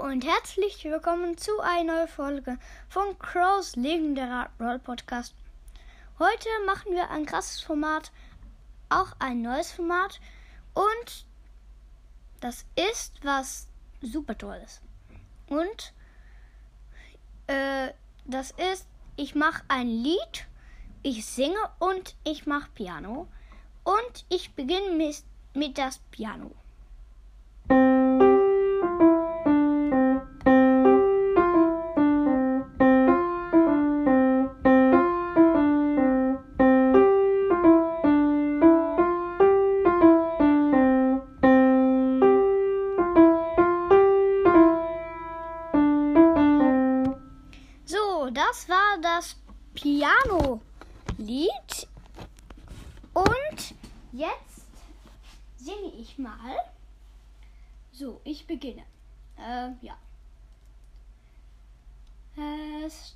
und herzlich willkommen zu einer neuen Folge von Crows legendärer Roll Podcast. Heute machen wir ein krasses Format, auch ein neues Format und das ist was super tolles. Und äh, das ist, ich mache ein Lied, ich singe und ich mache Piano und ich beginne mit, mit das Piano. Das war das Piano-Lied. Und jetzt singe ich mal. So, ich beginne. Äh, ja. Es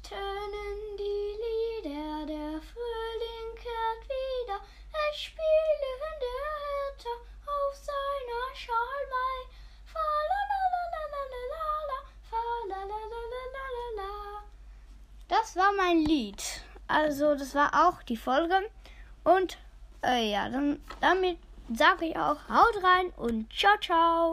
Das war mein Lied. Also, das war auch die Folge. Und äh, ja, dann damit sage ich auch, haut rein und ciao, ciao.